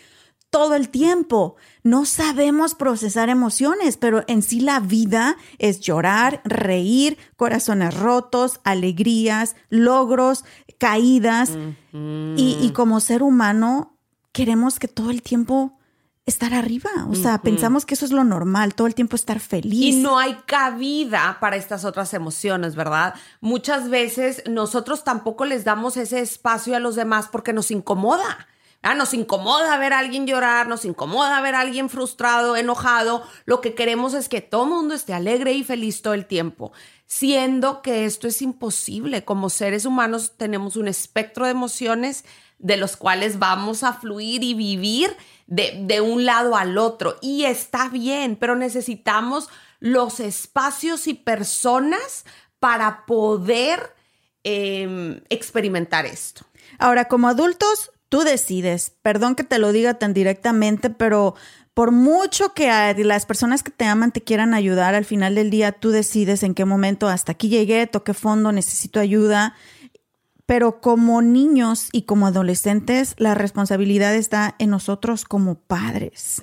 todo el tiempo. No sabemos procesar emociones, pero en sí la vida es llorar, reír, corazones rotos, alegrías, logros, caídas. y, como ser humano queremos que todo el tiempo estar arriba. O sea, pensamos que eso es lo normal, todo el tiempo estar feliz. Y no hay cabida para estas otras emociones, ¿verdad? Muchas veces nosotros tampoco les damos ese espacio a los demás porque nos incomoda. Ah, nos incomoda ver a alguien llorar, nos incomoda ver a alguien frustrado, enojado. Lo que queremos es que todo el mundo esté alegre y feliz todo el tiempo, siendo que esto es imposible. Como seres humanos tenemos un espectro de emociones de los cuales vamos a fluir y vivir de, de un lado al otro. Y está bien, pero necesitamos los espacios y personas para poder em, experimentar esto. Ahora, como adultos, Tú decides, perdón que te lo diga tan directamente, pero por mucho que las personas que te aman te quieran ayudar, al final del día tú decides en qué momento hasta aquí llegué, toqué fondo, necesito ayuda. Pero como niños y como adolescentes, la responsabilidad está en nosotros como padres.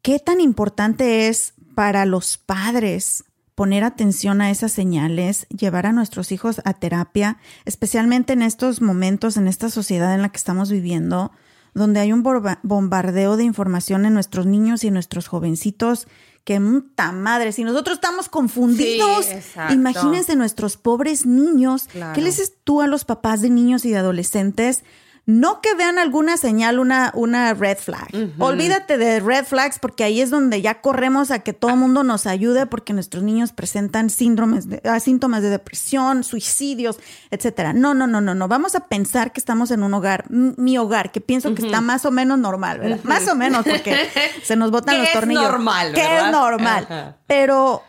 ¿Qué tan importante es para los padres poner atención a esas señales, llevar a nuestros hijos a terapia, especialmente en estos momentos, en esta sociedad en la que estamos viviendo, donde hay un bombardeo de información en nuestros niños y en nuestros jovencitos, que muta madre, si nosotros estamos confundidos, imagínense nuestros pobres niños, ¿qué les dices tú a los papás de niños y de adolescentes? No que vean alguna señal, una, una red flag. Olvídate de red flags porque ahí es donde ya corremos a que todo el mundo nos ayude porque nuestros niños presentan síndromes de, síntomas de depresión, suicidios, etcétera. No, no, no, no, no. Vamos a pensar que estamos en un hogar, mi hogar, que pienso que está más o menos normal, ¿verdad? Más o menos porque se nos botan los tornillos. Es normal, Que es normal. Pero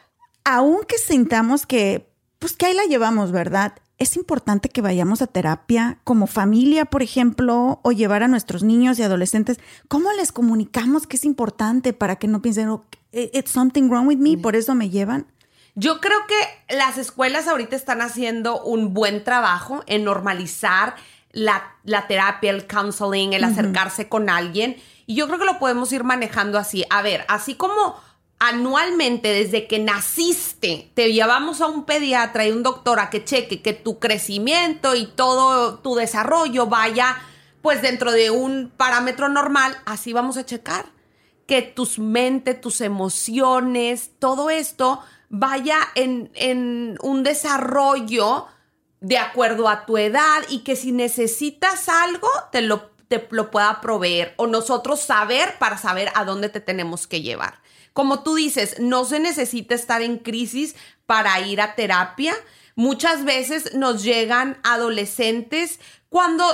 aunque sintamos que, pues que ahí la llevamos, ¿verdad? Es importante que vayamos a terapia como familia, por ejemplo, o llevar a nuestros niños y adolescentes. ¿Cómo les comunicamos que es importante para que no piensen, oh, it's something wrong with me, por eso me llevan? Yo creo que las escuelas ahorita están haciendo un buen trabajo en normalizar la, terapia, el counseling, el acercarse con alguien. Y yo creo que lo podemos ir manejando así. A ver, así como anualmente desde que naciste te llevamos a un pediatra y un doctor a que cheque que tu crecimiento y todo tu desarrollo vaya pues dentro de un parámetro normal, así vamos a checar que tus mente, tus emociones, todo esto vaya en, en un desarrollo de acuerdo a tu edad y que si necesitas algo te lo, te lo pueda proveer o nosotros saber para saber a dónde te tenemos que llevar. Como tú dices, no se necesita estar en crisis para ir a terapia. Muchas veces nos llegan adolescentes cuando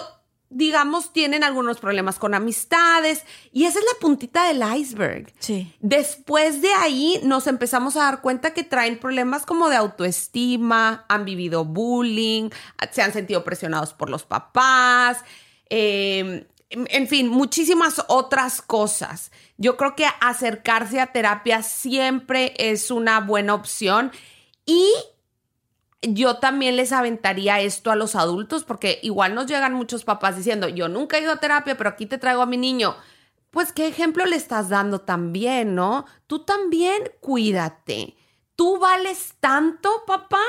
digamos, tienen algunos problemas con amistades y esa es la puntita del iceberg. Sí. Después de ahí nos empezamos a dar cuenta que traen problemas como de autoestima, han vivido bullying, se han sentido presionados por los papás, eh, en fin, muchísimas otras cosas. Yo creo que acercarse a terapia siempre es una buena opción y yo también les aventaría esto a los adultos porque igual nos llegan muchos papás diciendo, yo nunca he ido a terapia, pero aquí te traigo a mi niño. Pues qué ejemplo le estás dando también, ¿no? Tú también cuídate. Tú vales tanto, papá,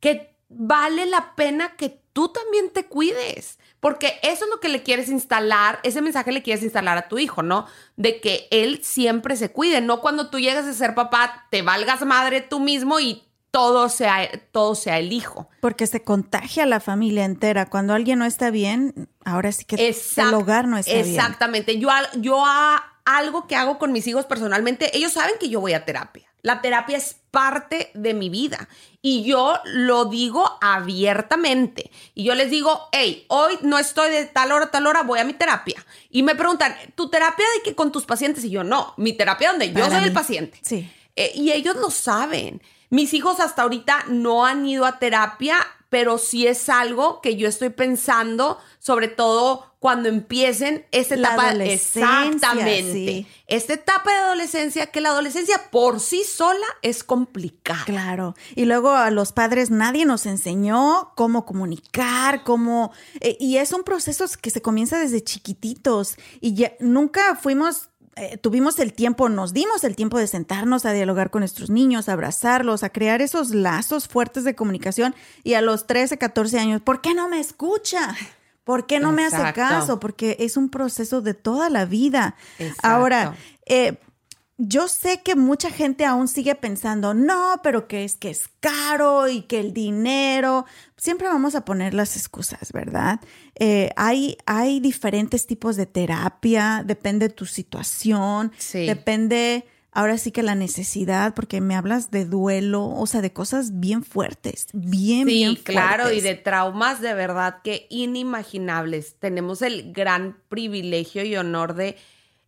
que vale la pena que tú también te cuides. Porque eso es lo que le quieres instalar, ese mensaje le quieres instalar a tu hijo, ¿no? De que él siempre se cuide, no cuando tú llegas a ser papá, te valgas madre tú mismo y todo sea, todo sea el hijo. Porque se contagia la familia entera. Cuando alguien no está bien, ahora sí que el hogar no está bien. Exactamente. Yo, yo algo que hago con mis hijos personalmente, ellos saben que yo voy a terapia. La terapia es parte de mi vida y yo lo digo abiertamente. Y yo les digo, hey, hoy no estoy de tal hora a tal hora, voy a mi terapia. Y me preguntan, ¿tu terapia de qué con tus pacientes? Y yo, no, mi terapia donde yo soy el paciente. Sí. Eh, y ellos lo saben. Mis hijos hasta ahorita no han ido a terapia, pero sí es algo que yo estoy pensando, sobre todo cuando empiecen esta etapa. Exactamente. Esta etapa de adolescencia, que la adolescencia por sí sola es complicada. Claro. Y luego a los padres nadie nos enseñó cómo comunicar, cómo. Eh, y es un proceso que se comienza desde chiquititos. Y ya, nunca fuimos eh, tuvimos el tiempo, nos dimos el tiempo de sentarnos a dialogar con nuestros niños, a abrazarlos, a crear esos lazos fuertes de comunicación y a los 13, 14 años, ¿por qué no me escucha? ¿Por qué no me hace caso? Porque es un proceso de toda la vida. Ahora, eh, yo sé que mucha gente aún sigue pensando, no, pero que es que es caro y que el dinero, siempre vamos a poner las excusas, ¿verdad? Eh, hay, hay diferentes tipos de terapia, depende de tu situación, depende ahora sí que la necesidad, porque me hablas de duelo, o sea, de cosas bien fuertes, bien, bien fuertes. claro, y de traumas de verdad que inimaginables. Tenemos el gran privilegio y honor de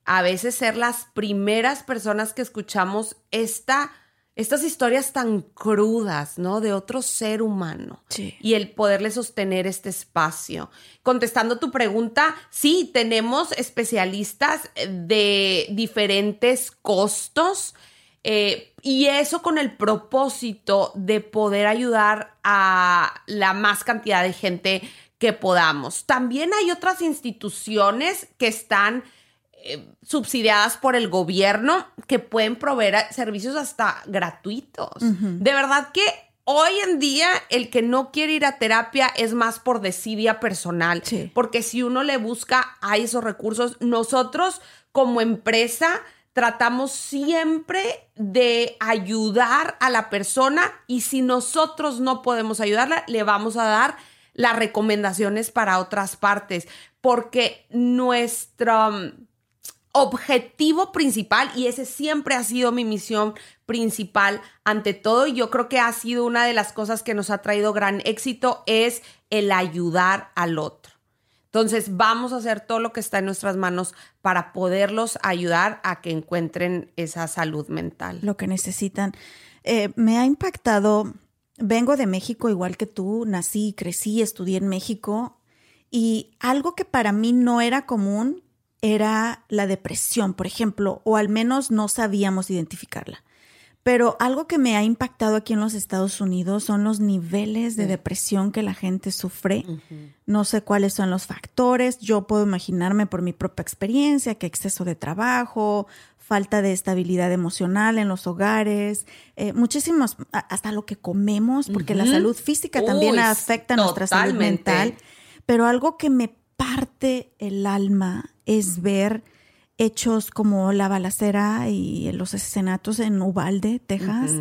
a veces ser las primeras personas que escuchamos esta, estas historias tan crudas, ¿no? De otro ser humano. Sí. Y el poderle sostener este espacio. Contestando tu pregunta, sí, tenemos especialistas de diferentes costos. Eh, y eso con el propósito de poder ayudar a la más cantidad de gente que podamos. También hay otras instituciones que están eh, subsidiadas por el gobierno que pueden proveer servicios hasta gratuitos. De verdad que hoy en día el que no quiere ir a terapia es más por desidia personal, porque si uno le busca a esos recursos, nosotros como empresa tratamos siempre de ayudar a la persona y si nosotros no podemos ayudarla, le vamos a dar las recomendaciones para otras partes, porque nuestro um, objetivo principal, y ese siempre ha sido mi misión principal ante todo, y yo creo que ha sido una de las cosas que nos ha traído gran éxito, es el ayudar al otro. Entonces vamos a hacer todo lo que está en nuestras manos para poderlos ayudar a que encuentren esa salud mental. Lo que necesitan. Eh, me ha impactado, vengo de México igual que tú, nací, crecí, estudié en México y algo que para mí no era común era la depresión, por ejemplo, o al menos no sabíamos identificarla. Pero algo que me ha impactado aquí en los Estados Unidos son los niveles de depresión que la gente sufre. No sé cuáles son los factores. Yo puedo imaginarme por mi propia experiencia que exceso de trabajo, falta de estabilidad emocional en los hogares, eh, muchísimos, hasta lo que comemos, porque la salud física también afecta nuestra salud mental. Pero algo que me parte el alma es ver hechos como la balacera y los asesinatos en Uvalde, Texas.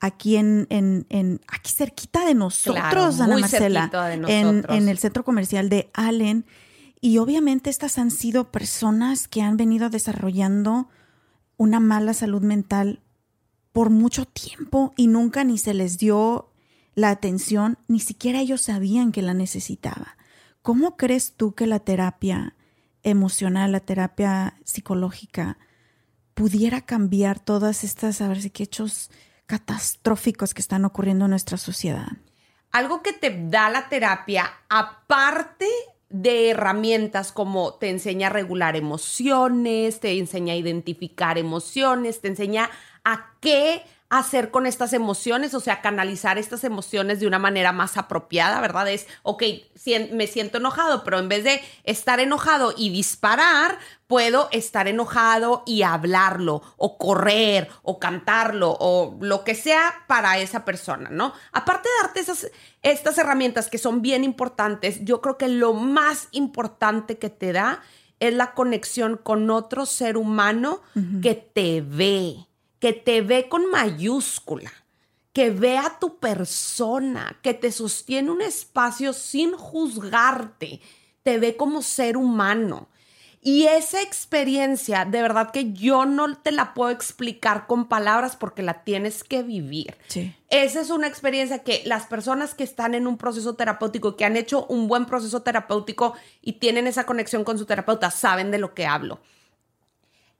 Aquí en, en, aquí cerquita de nosotros, Ana Marcela, En, en el centro comercial de Allen. Y obviamente estas han sido personas que han venido desarrollando una mala salud mental por mucho tiempo y nunca ni se les dio la atención, ni siquiera ellos sabían que la necesitaba. ¿Cómo crees tú que la terapia emocional, la terapia psicológica, pudiera cambiar todas estas, a ver si hechos catastróficos que están ocurriendo en nuestra sociedad. Algo que te da la terapia, aparte de herramientas como te enseña a regular emociones, te enseña a identificar emociones, te enseña a qué hacer con estas emociones, o sea, canalizar estas emociones de una manera más apropiada, ¿verdad? Es, ok, me siento enojado, pero en vez de estar enojado y disparar, puedo estar enojado y hablarlo, o correr, o cantarlo, o lo que sea para esa persona, ¿no? Aparte de darte esas, estas herramientas que son bien importantes, yo creo que lo más importante que te da es la conexión con otro ser humano que te ve que te ve con mayúscula, que ve a tu persona, que te sostiene un espacio sin juzgarte, te ve como ser humano. Y esa experiencia, de verdad que yo no te la puedo explicar con palabras porque la tienes que vivir. Sí. Esa es una experiencia que las personas que están en un proceso terapéutico, que han hecho un buen proceso terapéutico y tienen esa conexión con su terapeuta, saben de lo que hablo.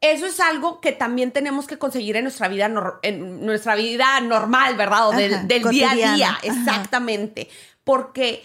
Eso es algo que también tenemos que conseguir en nuestra vida, en nuestra vida normal, ¿verdad? O del, día a día, exactamente. Porque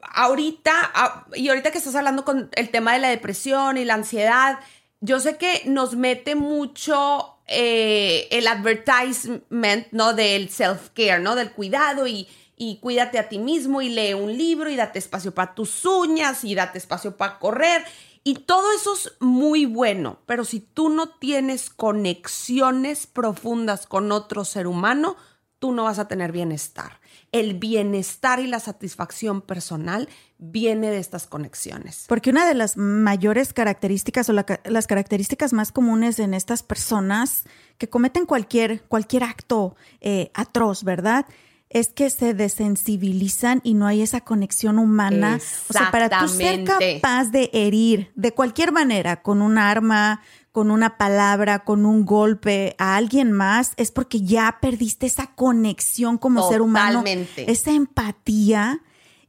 ahorita, y ahorita que estás hablando con el tema de la depresión y la ansiedad, yo sé que nos mete mucho eh, el advertisement, ¿no? Del self-care, ¿no? Del cuidado y, y cuídate a ti mismo y lee un libro y date espacio para tus uñas y date espacio para correr. Y todo eso es muy bueno, pero si tú no tienes conexiones profundas con otro ser humano, tú no vas a tener bienestar. El bienestar y la satisfacción personal viene de estas conexiones. Porque una de las mayores características o las características más comunes en estas personas que cometen cualquier, cualquier acto eh, atroz, ¿verdad? Es que se desensibilizan y no hay esa conexión humana. O sea, para tú ser capaz de herir de cualquier manera, con un arma, con una palabra, con un golpe a alguien más, es porque ya perdiste esa conexión como ser humano, esa empatía.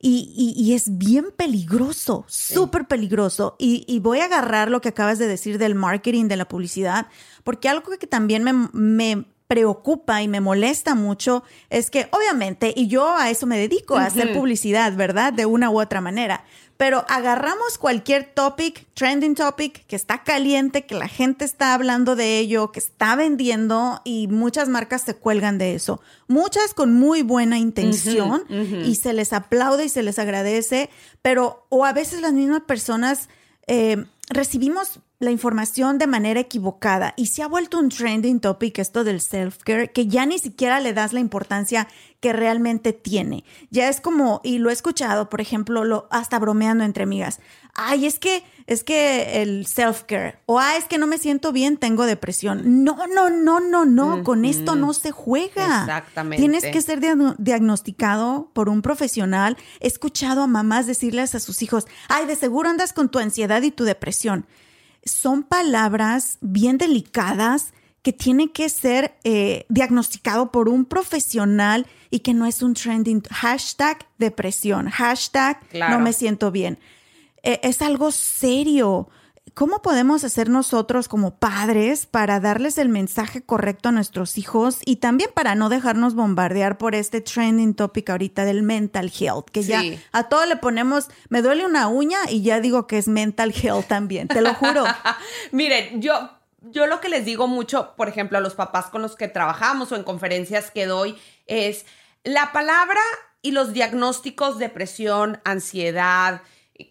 Y, es bien peligroso, súper peligroso. Y, voy a agarrar lo que acabas de decir del marketing, de la publicidad, porque algo que también me preocupa y me molesta mucho es que obviamente, y yo a eso me dedico, a hacer publicidad, ¿verdad? De una u otra manera. Pero agarramos cualquier topic, trending topic, que está caliente, que la gente está hablando de ello, que está vendiendo y muchas marcas se cuelgan de eso. Muchas con muy buena intención y se les aplaude y se les agradece, pero o a veces las mismas personas eh, recibimos la información de manera equivocada y se ha vuelto un trending topic esto del self-care que ya ni siquiera le das la importancia que realmente tiene. Ya es como, y lo he escuchado, por ejemplo, lo, hasta bromeando entre amigas. Ay, es que, es que el self-care. O, ay, es que no me siento bien, tengo depresión. No, no, no, no, no. Con esto no se juega. Exactamente. Tienes que ser diagnosticado por un profesional. He escuchado a mamás decirles a sus hijos, ay, de seguro andas con tu ansiedad y tu depresión son palabras bien delicadas que tienen que ser eh, diagnosticado por un profesional y que no es un trending hashtag depresión, hashtag no me siento bien. Eh, es algo serio. ¿Cómo podemos hacer nosotros como padres para darles el mensaje correcto a nuestros hijos y también para no dejarnos bombardear por este trending topic ahorita del mental health? Que ya a todo le ponemos, me duele una uña y ya digo que es mental health también, te lo juro. Miren, yo, yo lo que les digo mucho, por ejemplo, a los papás con los que trabajamos o en conferencias que doy, es la palabra y los diagnósticos, depresión, ansiedad,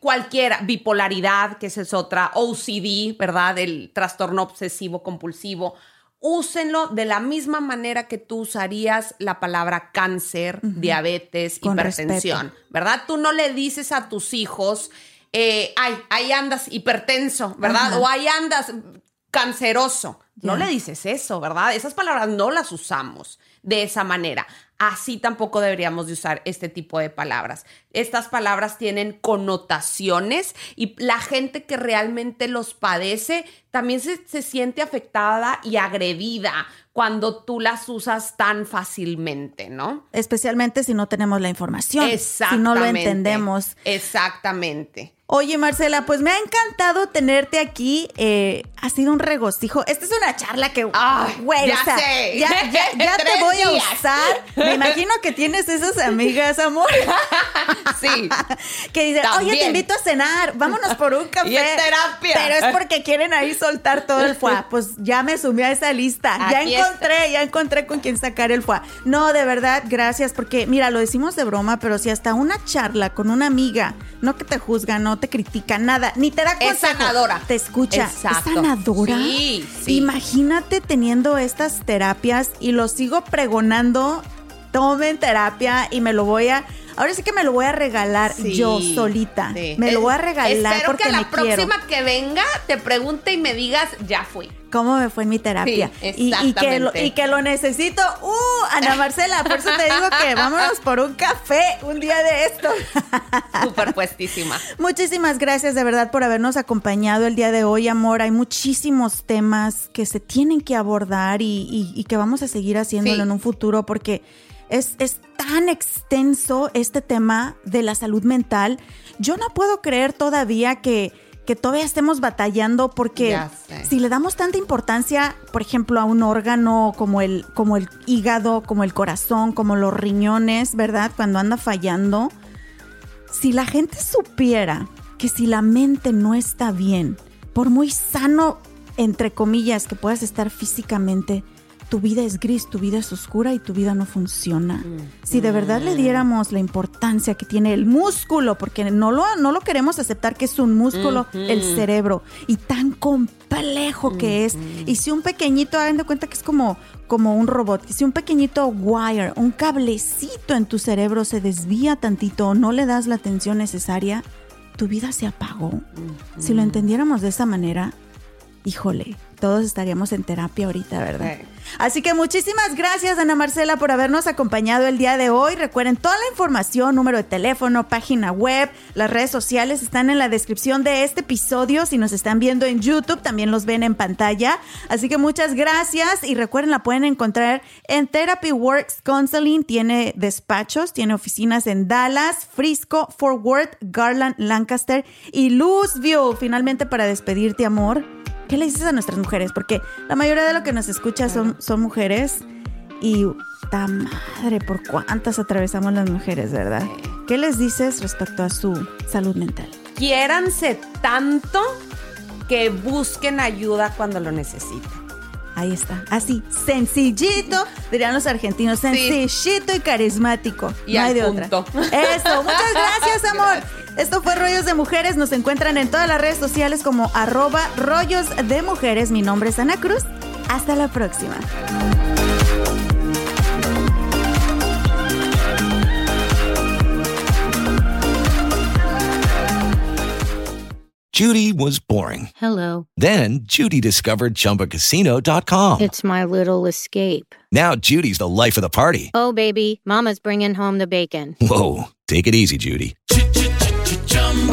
cualquiera, bipolaridad, que esa es otra, OCD, ¿verdad? El trastorno obsesivo compulsivo. Úsenlo de la misma manera que tú usarías la palabra cáncer, diabetes, hipertensión, ¿verdad? Tú no le dices a tus hijos, eh, ay, ahí andas hipertenso, ¿verdad? O ahí andas canceroso. No le dices eso, ¿verdad? Esas palabras no las usamos de esa manera. Así tampoco deberíamos de usar este tipo de palabras. Estas palabras tienen connotaciones y la gente que realmente los padece también se, se siente afectada y agredida cuando tú las usas tan fácilmente, ¿no? Especialmente si no tenemos la información. Si no lo entendemos. Exactamente. Oye, Marcela, pues me ha encantado tenerte aquí. Eh, ha sido un regocijo. Esta es una charla que, güey, ya sé. ya, ya, te voy a usar. Me imagino que tienes esas amigas, amor. sí. que dicen, oye, te invito a cenar, vámonos por un café. Y es terapia. Pero es porque quieren ahí soltar todo el fuá. Pues ya me sumí a esa lista. ya encontré, ya encontré con quién sacar el fuá. No, de verdad, gracias, porque mira, lo decimos de broma, pero si hasta una charla con una amiga, no que te juzga, no te critica nada, ni te da consejo. Es sanadora. Te escucha. ¿Es sanadora? Sí, sí. Imagínate teniendo estas terapias y lo sigo pregonando. Tomen terapia y me lo voy a Ahora sí que me lo voy a regalar yo solita. Me lo voy a regalar Espero porque que la próxima que venga te pregunte y me digas, ya fui. ¿Cómo me fue en mi terapia? y, que lo, y, que lo, necesito. ¡Uh! Ana Marcela, por eso te digo que vámonos por un café un día de esto. Superpuestísima. Muchísimas gracias de verdad por habernos acompañado el día de hoy, amor. Hay muchísimos temas que se tienen que abordar y, que vamos a seguir haciéndolo en un futuro porque es, tan extenso este tema de la salud mental. Yo no puedo creer todavía que, que todavía estemos batallando porque si le damos tanta importancia, por ejemplo, a un órgano como el, como el hígado, como el corazón, como los riñones, ¿verdad? Cuando anda fallando, si la gente supiera que si la mente no está bien, por muy sano, entre comillas, que puedas estar físicamente, tu vida es gris, tu vida es oscura y tu vida no funciona. Mm. Si de verdad le diéramos la importancia que tiene el músculo, porque no lo, no lo queremos aceptar que es un músculo, el cerebro, y tan complejo que es. Y si un pequeñito, hagan de cuenta que es como, como un robot, si un pequeñito wire, un cablecito en tu cerebro se desvía tantito no le das la atención necesaria, tu vida se apagó. Si lo entendiéramos de esa manera, híjole, todos estaríamos en terapia ahorita, ¿verdad? Así que muchísimas gracias, Ana Marcela, por habernos acompañado el día de hoy. Recuerden, toda la información, número de teléfono, página web, las redes sociales están en la descripción de este episodio. Si nos están viendo en YouTube, también los ven en pantalla. Así que muchas gracias y recuerden, la pueden encontrar en Therapy Works Counseling. Tiene despachos, tiene oficinas en Dallas, Frisco, Fort Worth, Garland, Lancaster y Louisville. Finalmente, para despedirte, amor. ¿Qué le dices a nuestras mujeres? Porque la mayoría de lo que nos escucha son, son mujeres y ta madre, por cuántas atravesamos las mujeres, ¿verdad? ¿Qué les dices respecto a su salud mental? Quiéranse tanto que busquen ayuda cuando lo necesiten. Ahí está. Así, sencillito, dirían los argentinos, sencillito y carismático. Y no hay de otra. Eso, muchas gracias, amor. Esto fue Rollos de Mujeres. Nos encuentran en todas las redes sociales como arroba rollos de mujeres. Mi nombre es Ana Cruz. Hasta la próxima. Judy was boring. Hello. Then Judy discovered ChumbaCasino.com. It's my little escape. Now Judy's the life of the party. Oh, baby, Mama's bringing home the bacon. Whoa, take it easy, Judy.